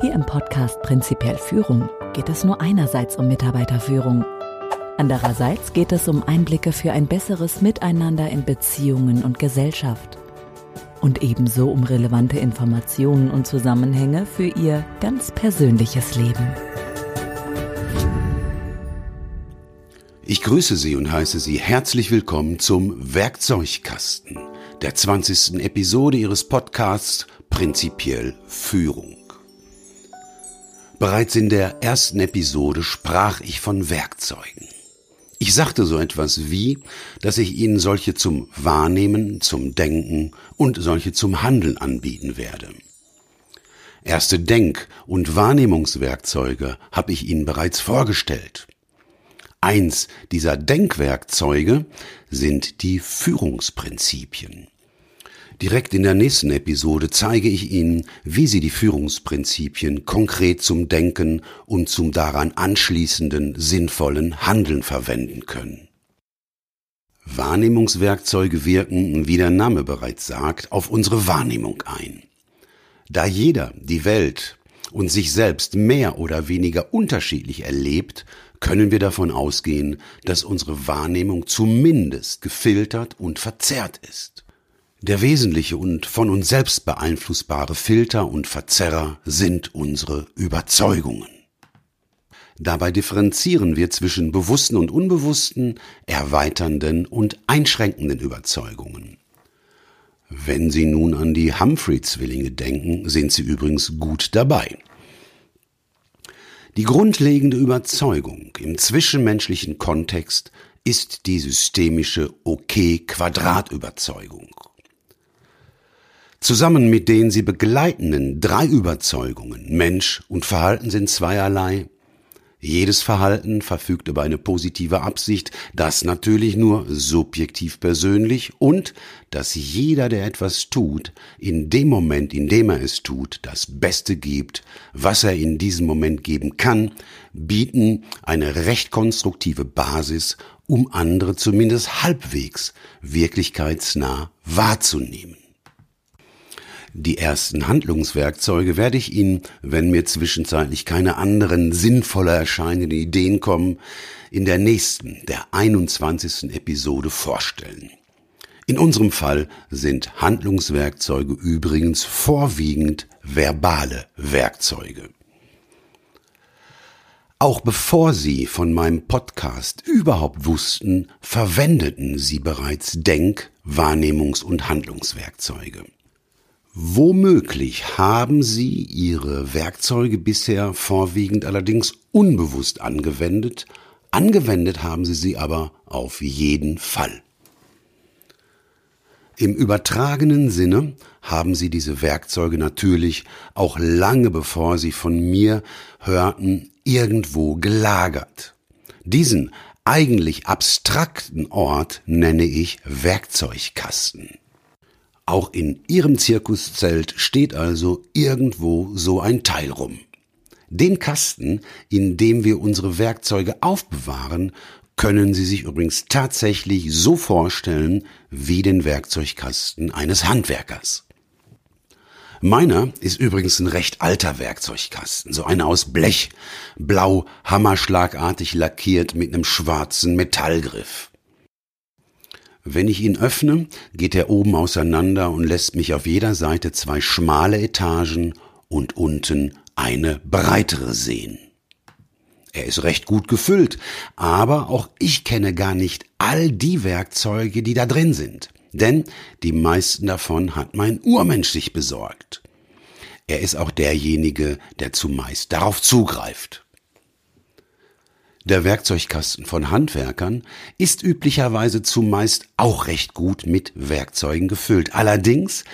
Hier im Podcast Prinzipiell Führung geht es nur einerseits um Mitarbeiterführung. Andererseits geht es um Einblicke für ein besseres Miteinander in Beziehungen und Gesellschaft. Und ebenso um relevante Informationen und Zusammenhänge für Ihr ganz persönliches Leben. Ich grüße Sie und heiße Sie herzlich willkommen zum Werkzeugkasten, der 20. Episode Ihres Podcasts Prinzipiell Führung. Bereits in der ersten Episode sprach ich von Werkzeugen. Ich sagte so etwas wie, dass ich Ihnen solche zum Wahrnehmen, zum Denken und solche zum Handeln anbieten werde. Erste Denk- und Wahrnehmungswerkzeuge habe ich Ihnen bereits vorgestellt. Eins dieser Denkwerkzeuge sind die Führungsprinzipien. Direkt in der nächsten Episode zeige ich Ihnen, wie Sie die Führungsprinzipien konkret zum Denken und zum daran anschließenden sinnvollen Handeln verwenden können. Wahrnehmungswerkzeuge wirken, wie der Name bereits sagt, auf unsere Wahrnehmung ein. Da jeder die Welt und sich selbst mehr oder weniger unterschiedlich erlebt, können wir davon ausgehen, dass unsere Wahrnehmung zumindest gefiltert und verzerrt ist. Der wesentliche und von uns selbst beeinflussbare Filter und Verzerrer sind unsere Überzeugungen. Dabei differenzieren wir zwischen bewussten und unbewussten, erweiternden und einschränkenden Überzeugungen. Wenn Sie nun an die Humphrey-Zwillinge denken, sind Sie übrigens gut dabei. Die grundlegende Überzeugung im zwischenmenschlichen Kontext ist die systemische OK-Quadrat-Überzeugung. Zusammen mit den sie begleitenden drei Überzeugungen Mensch und Verhalten sind zweierlei, jedes Verhalten verfügt über eine positive Absicht, das natürlich nur subjektiv persönlich und dass jeder, der etwas tut, in dem Moment, in dem er es tut, das Beste gibt, was er in diesem Moment geben kann, bieten eine recht konstruktive Basis, um andere zumindest halbwegs wirklichkeitsnah wahrzunehmen. Die ersten Handlungswerkzeuge werde ich Ihnen, wenn mir zwischenzeitlich keine anderen sinnvoller erscheinenden Ideen kommen, in der nächsten, der 21. Episode vorstellen. In unserem Fall sind Handlungswerkzeuge übrigens vorwiegend verbale Werkzeuge. Auch bevor Sie von meinem Podcast überhaupt wussten, verwendeten Sie bereits Denk-, Wahrnehmungs- und Handlungswerkzeuge. Womöglich haben Sie Ihre Werkzeuge bisher vorwiegend allerdings unbewusst angewendet, angewendet haben Sie sie aber auf jeden Fall. Im übertragenen Sinne haben Sie diese Werkzeuge natürlich auch lange bevor Sie von mir hörten irgendwo gelagert. Diesen eigentlich abstrakten Ort nenne ich Werkzeugkasten. Auch in Ihrem Zirkuszelt steht also irgendwo so ein Teil rum. Den Kasten, in dem wir unsere Werkzeuge aufbewahren, können Sie sich übrigens tatsächlich so vorstellen wie den Werkzeugkasten eines Handwerkers. Meiner ist übrigens ein recht alter Werkzeugkasten, so einer aus Blech, blau, hammerschlagartig lackiert mit einem schwarzen Metallgriff. Wenn ich ihn öffne, geht er oben auseinander und lässt mich auf jeder Seite zwei schmale Etagen und unten eine breitere sehen. Er ist recht gut gefüllt, aber auch ich kenne gar nicht all die Werkzeuge, die da drin sind, denn die meisten davon hat mein Urmensch sich besorgt. Er ist auch derjenige, der zumeist darauf zugreift. Der Werkzeugkasten von Handwerkern ist üblicherweise zumeist auch recht gut mit Werkzeugen gefüllt. Allerdings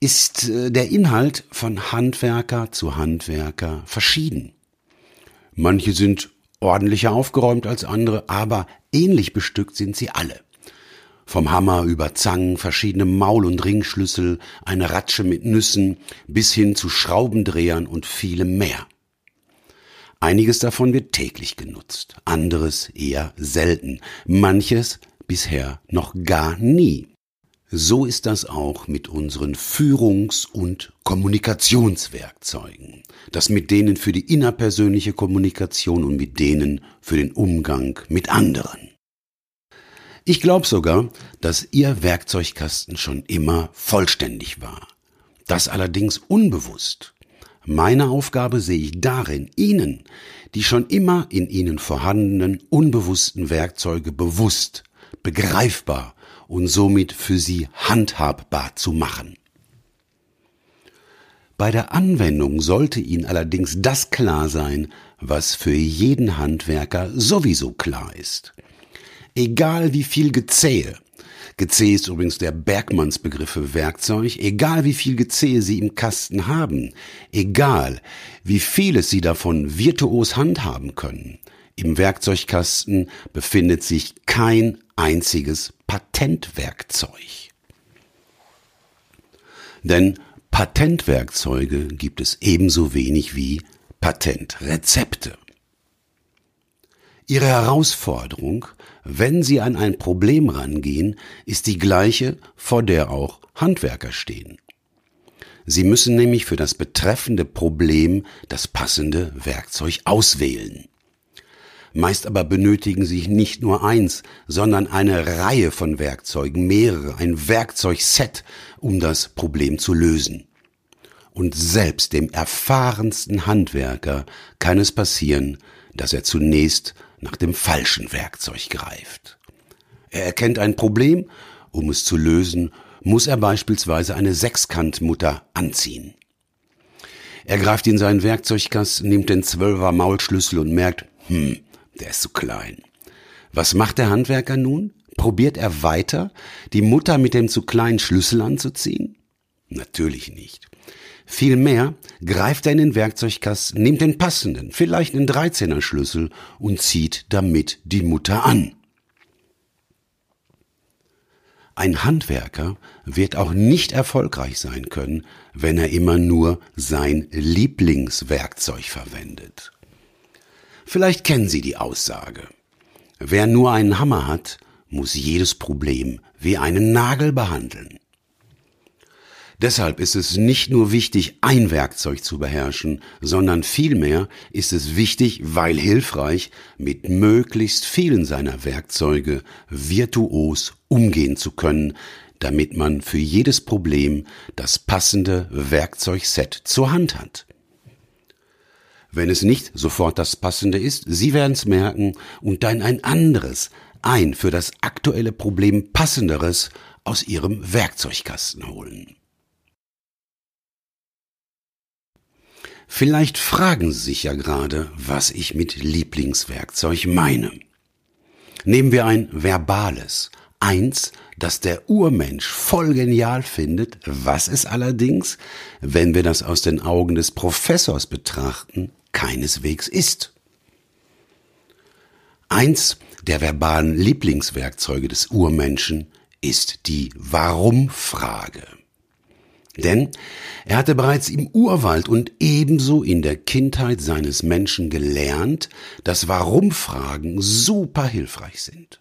ist äh, der Inhalt von Handwerker zu Handwerker verschieden. Manche sind ordentlicher aufgeräumt als andere, aber ähnlich bestückt sind sie alle. Vom Hammer über Zangen, verschiedene Maul- und Ringschlüssel, eine Ratsche mit Nüssen bis hin zu Schraubendrehern und vielem mehr. Einiges davon wird täglich genutzt, anderes eher selten, manches bisher noch gar nie. So ist das auch mit unseren Führungs- und Kommunikationswerkzeugen. Das mit denen für die innerpersönliche Kommunikation und mit denen für den Umgang mit anderen. Ich glaube sogar, dass Ihr Werkzeugkasten schon immer vollständig war. Das allerdings unbewusst. Meine Aufgabe sehe ich darin, Ihnen die schon immer in Ihnen vorhandenen unbewussten Werkzeuge bewusst, begreifbar und somit für sie handhabbar zu machen. Bei der Anwendung sollte Ihnen allerdings das klar sein, was für jeden Handwerker sowieso klar ist. Egal wie viel Gezähe, Gezähe ist übrigens der Bergmannsbegriff für Werkzeug, egal wie viel Gezähe Sie im Kasten haben, egal wie vieles Sie davon virtuos handhaben können, im Werkzeugkasten befindet sich kein einziges Patentwerkzeug. Denn Patentwerkzeuge gibt es ebenso wenig wie Patentrezepte. Ihre Herausforderung, wenn Sie an ein Problem rangehen, ist die gleiche, vor der auch Handwerker stehen. Sie müssen nämlich für das betreffende Problem das passende Werkzeug auswählen. Meist aber benötigen sie nicht nur eins, sondern eine Reihe von Werkzeugen, mehrere, ein Werkzeugset, um das Problem zu lösen. Und selbst dem erfahrensten Handwerker kann es passieren, dass er zunächst nach dem falschen Werkzeug greift. Er erkennt ein Problem, um es zu lösen, muss er beispielsweise eine Sechskantmutter anziehen. Er greift in seinen Werkzeugkasten, nimmt den Zwölfer Maulschlüssel und merkt, hm, der ist zu klein. Was macht der Handwerker nun? Probiert er weiter, die Mutter mit dem zu kleinen Schlüssel anzuziehen? Natürlich nicht. Vielmehr greift er in den Werkzeugkasten, nimmt den passenden, vielleicht einen 13er Schlüssel und zieht damit die Mutter an. Ein Handwerker wird auch nicht erfolgreich sein können, wenn er immer nur sein Lieblingswerkzeug verwendet. Vielleicht kennen Sie die Aussage. Wer nur einen Hammer hat, muss jedes Problem wie einen Nagel behandeln. Deshalb ist es nicht nur wichtig, ein Werkzeug zu beherrschen, sondern vielmehr ist es wichtig, weil hilfreich, mit möglichst vielen seiner Werkzeuge virtuos umgehen zu können, damit man für jedes Problem das passende Werkzeugset zur Hand hat. Wenn es nicht sofort das Passende ist, Sie werden es merken und dann ein anderes, ein für das aktuelle Problem passenderes aus Ihrem Werkzeugkasten holen. Vielleicht fragen Sie sich ja gerade, was ich mit Lieblingswerkzeug meine. Nehmen wir ein verbales, eins, das der Urmensch voll genial findet, was es allerdings, wenn wir das aus den Augen des Professors betrachten, keineswegs ist. Eins der verbalen Lieblingswerkzeuge des Urmenschen ist die Warum-Frage. Denn er hatte bereits im Urwald und ebenso in der Kindheit seines Menschen gelernt, dass Warum-Fragen super hilfreich sind.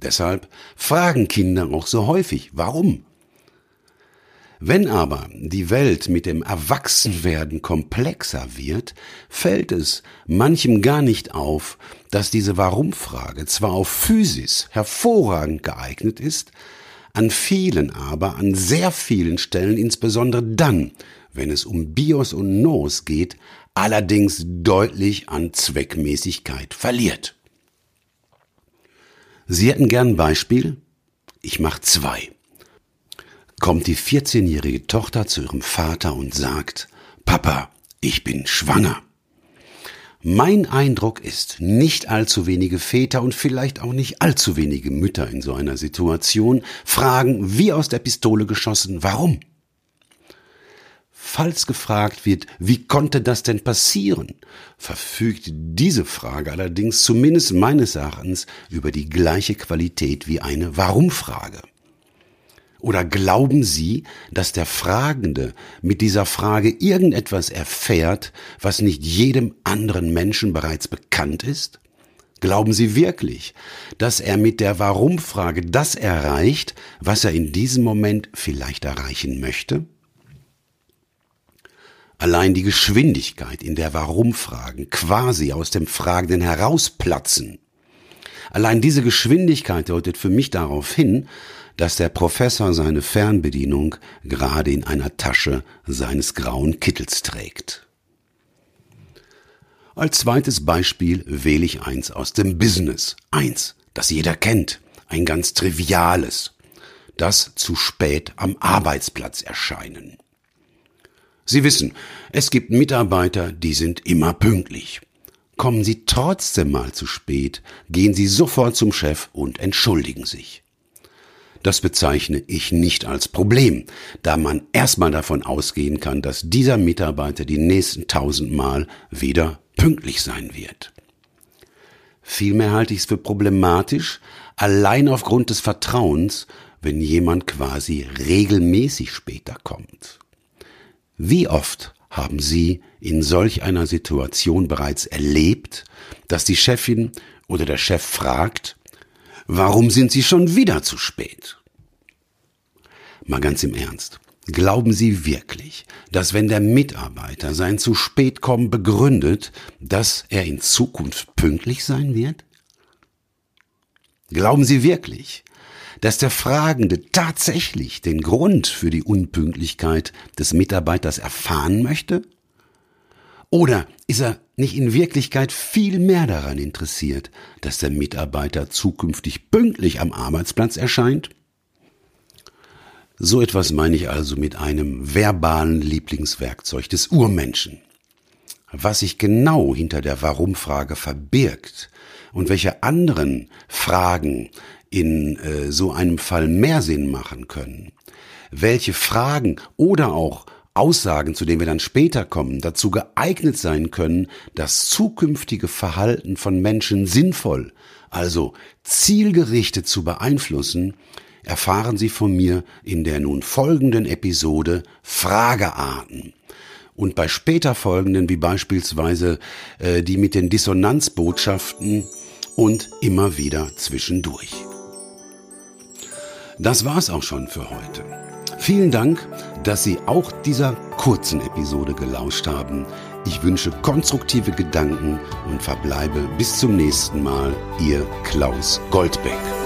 Deshalb fragen Kinder auch so häufig, warum? Wenn aber die Welt mit dem Erwachsenwerden komplexer wird, fällt es manchem gar nicht auf, dass diese Warum-Frage zwar auf Physis hervorragend geeignet ist, an vielen aber, an sehr vielen Stellen, insbesondere dann, wenn es um Bios und Nos geht, allerdings deutlich an Zweckmäßigkeit verliert. Sie hätten gern ein Beispiel? Ich mach zwei kommt die 14-jährige Tochter zu ihrem Vater und sagt, Papa, ich bin schwanger. Mein Eindruck ist, nicht allzu wenige Väter und vielleicht auch nicht allzu wenige Mütter in so einer Situation fragen, wie aus der Pistole geschossen, warum? Falls gefragt wird, wie konnte das denn passieren, verfügt diese Frage allerdings zumindest meines Erachtens über die gleiche Qualität wie eine Warum-Frage. Oder glauben Sie, dass der Fragende mit dieser Frage irgendetwas erfährt, was nicht jedem anderen Menschen bereits bekannt ist? Glauben Sie wirklich, dass er mit der Warum-Frage das erreicht, was er in diesem Moment vielleicht erreichen möchte? Allein die Geschwindigkeit, in der Warum-Fragen quasi aus dem Fragenden herausplatzen, allein diese Geschwindigkeit deutet für mich darauf hin, dass der Professor seine Fernbedienung gerade in einer Tasche seines grauen Kittels trägt. Als zweites Beispiel wähle ich eins aus dem Business. Eins, das jeder kennt. Ein ganz triviales. Das zu spät am Arbeitsplatz erscheinen. Sie wissen, es gibt Mitarbeiter, die sind immer pünktlich. Kommen Sie trotzdem mal zu spät, gehen Sie sofort zum Chef und entschuldigen sich. Das bezeichne ich nicht als Problem, da man erstmal davon ausgehen kann, dass dieser Mitarbeiter die nächsten tausend Mal wieder pünktlich sein wird. Vielmehr halte ich es für problematisch, allein aufgrund des Vertrauens, wenn jemand quasi regelmäßig später kommt. Wie oft haben Sie in solch einer Situation bereits erlebt, dass die Chefin oder der Chef fragt, warum sind Sie schon wieder zu spät? Mal ganz im Ernst. Glauben Sie wirklich, dass wenn der Mitarbeiter sein zu spät kommen begründet, dass er in Zukunft pünktlich sein wird? Glauben Sie wirklich, dass der Fragende tatsächlich den Grund für die Unpünktlichkeit des Mitarbeiters erfahren möchte? Oder ist er nicht in Wirklichkeit viel mehr daran interessiert, dass der Mitarbeiter zukünftig pünktlich am Arbeitsplatz erscheint? So etwas meine ich also mit einem verbalen Lieblingswerkzeug des Urmenschen. Was sich genau hinter der Warum-Frage verbirgt und welche anderen Fragen in äh, so einem Fall mehr Sinn machen können, welche Fragen oder auch Aussagen, zu denen wir dann später kommen, dazu geeignet sein können, das zukünftige Verhalten von Menschen sinnvoll, also zielgerichtet zu beeinflussen, erfahren Sie von mir in der nun folgenden Episode Fragearten. Und bei später folgenden, wie beispielsweise äh, die mit den Dissonanzbotschaften und immer wieder zwischendurch. Das war's auch schon für heute. Vielen Dank, dass Sie auch dieser kurzen Episode gelauscht haben. Ich wünsche konstruktive Gedanken und verbleibe bis zum nächsten Mal. Ihr Klaus Goldbeck.